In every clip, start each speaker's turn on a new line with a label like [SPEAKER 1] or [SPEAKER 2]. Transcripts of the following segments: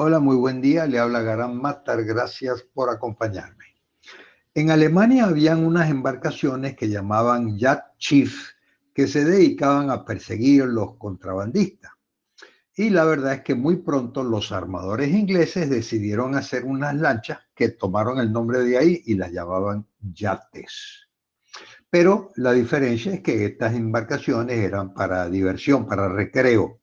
[SPEAKER 1] Hola, muy buen día. Le habla Garam Matar. Gracias por acompañarme. En Alemania habían unas embarcaciones que llamaban Yacht Chief que se dedicaban a perseguir los contrabandistas. Y la verdad es que muy pronto los armadores ingleses decidieron hacer unas lanchas que tomaron el nombre de ahí y las llamaban yates. Pero la diferencia es que estas embarcaciones eran para diversión, para recreo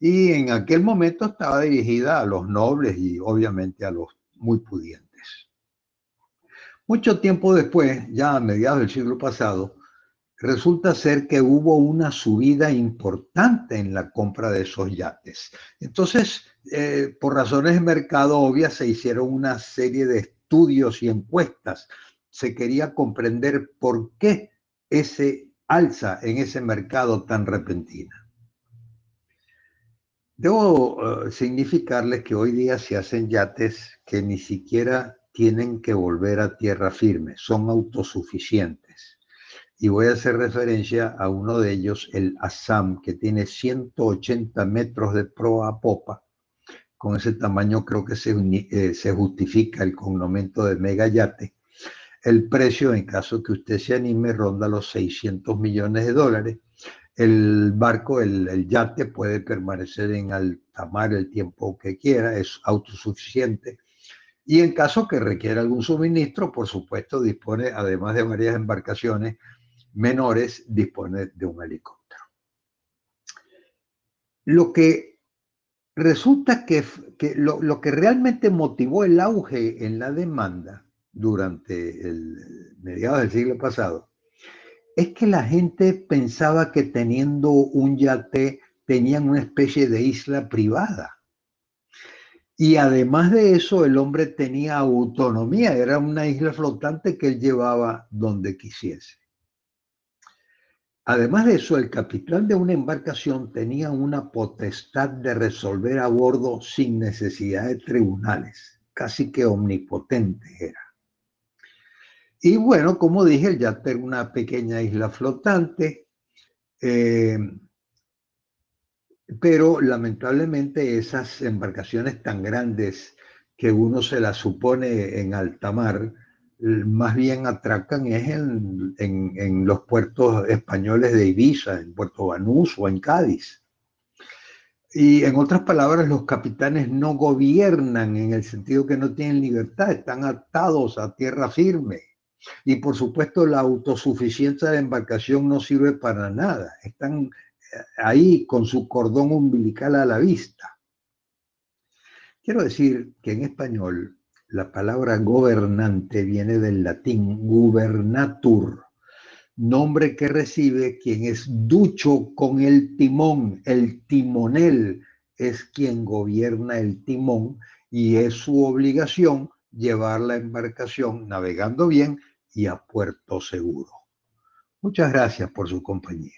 [SPEAKER 1] y en aquel momento estaba dirigida a los nobles y obviamente a los muy pudientes. Mucho tiempo después, ya a mediados del siglo pasado, resulta ser que hubo una subida importante en la compra de esos yates. Entonces, eh, por razones de mercado obvias, se hicieron una serie de estudios y encuestas. Se quería comprender por qué ese alza en ese mercado tan repentina. Debo eh, significarles que hoy día se hacen yates que ni siquiera tienen que volver a tierra firme, son autosuficientes. Y voy a hacer referencia a uno de ellos, el Assam, que tiene 180 metros de proa a popa. Con ese tamaño creo que se, eh, se justifica el cognomento de mega yate. El precio, en caso que usted se anime, ronda los 600 millones de dólares el barco, el, yate puede permanecer en alta mar el tiempo que quiera, es autosuficiente. Y en caso que requiera algún suministro, por supuesto, dispone, además de varias embarcaciones menores, dispone de un helicóptero. Lo que resulta que, lo, lo, que realmente motivó el auge en la demanda durante el mediados del siglo pasado es que la gente pensaba que teniendo un yate tenían una especie de isla privada. Y además de eso, el hombre tenía autonomía, era una isla flotante que él llevaba donde quisiese. Además de eso, el capitán de una embarcación tenía una potestad de resolver a bordo sin necesidad de tribunales, casi que omnipotente era. Y bueno, como dije, el yate una pequeña isla flotante, eh, pero lamentablemente esas embarcaciones tan grandes que uno se las supone en alta mar, más bien atracan es en, en, los puertos españoles de Ibiza, en Puerto Banús o en Cádiz. Y en otras palabras, los capitanes no gobiernan en el sentido que no tienen libertad, están atados a tierra firme. Y por supuesto la autosuficiencia de embarcación no sirve para nada. Están eh, ahí con su cordón umbilical a la vista. Quiero decir que en español la palabra gobernante viene del latín gubernatur, nombre que recibe quien es ducho con el timón. El timonel es quien gobierna el timón y es su obligación llevar la embarcación navegando bien y a puerto seguro. Muchas gracias por su compañía.